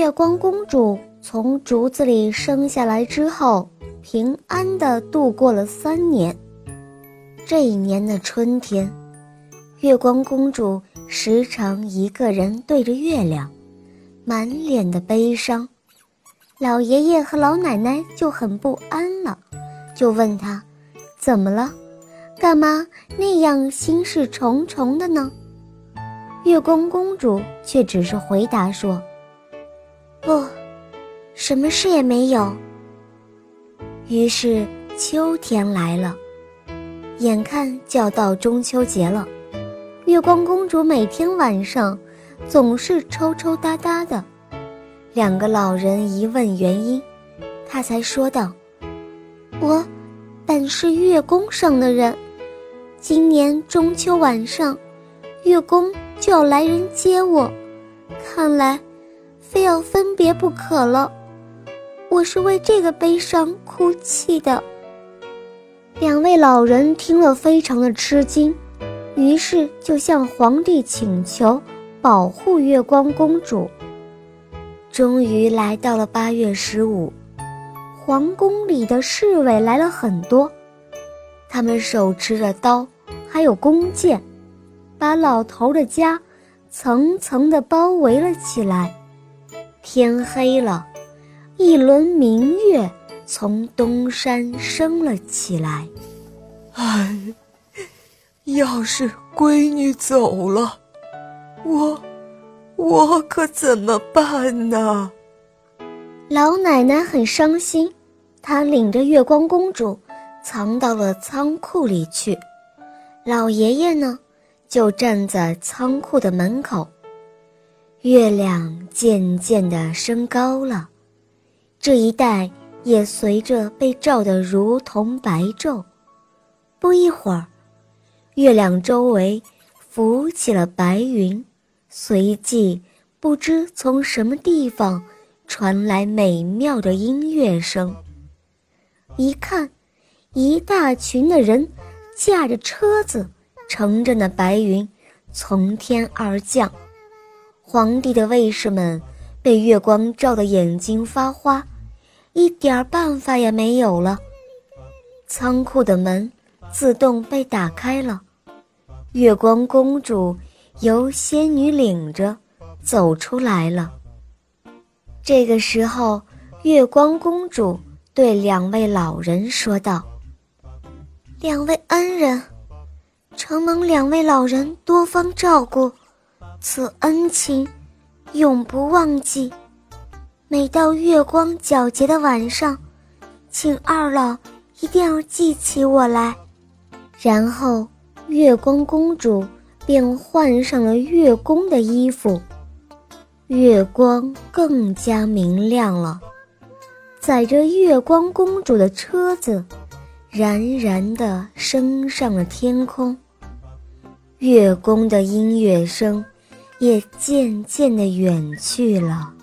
月光公主从竹子里生下来之后，平安地度过了三年。这一年的春天，月光公主时常一个人对着月亮，满脸的悲伤。老爷爷和老奶奶就很不安了，就问她：“怎么了？干嘛那样心事重重的呢？”月光公主却只是回答说：“不，什么事也没有。”于是秋天来了，眼看就要到中秋节了，月光公主每天晚上总是抽抽搭搭的。两个老人一问原因，她才说道：“我本是月宫上的人，今年中秋晚上，月宫。”就要来人接我，看来非要分别不可了。我是为这个悲伤哭泣的。两位老人听了非常的吃惊，于是就向皇帝请求保护月光公主。终于来到了八月十五，皇宫里的侍卫来了很多，他们手持着刀，还有弓箭。把老头的家层层的包围了起来。天黑了，一轮明月从东山升了起来。唉，要是闺女走了，我我可怎么办呢？老奶奶很伤心，她领着月光公主藏到了仓库里去。老爷爷呢？就站在仓库的门口，月亮渐渐地升高了，这一带也随着被照得如同白昼。不一会儿，月亮周围浮起了白云，随即不知从什么地方传来美妙的音乐声。一看，一大群的人驾着车子。乘着那白云，从天而降。皇帝的卫士们被月光照得眼睛发花，一点办法也没有了。仓库的门自动被打开了，月光公主由仙女领着走出来了。这个时候，月光公主对两位老人说道：“两位恩人。”承蒙两位老人多方照顾，此恩情永不忘记。每到月光皎洁的晚上，请二老一定要记起我来。然后，月光公主便换上了月宫的衣服，月光更加明亮了。载着月光公主的车子，冉冉地升上了天空。月宫的音乐声，也渐渐地远去了。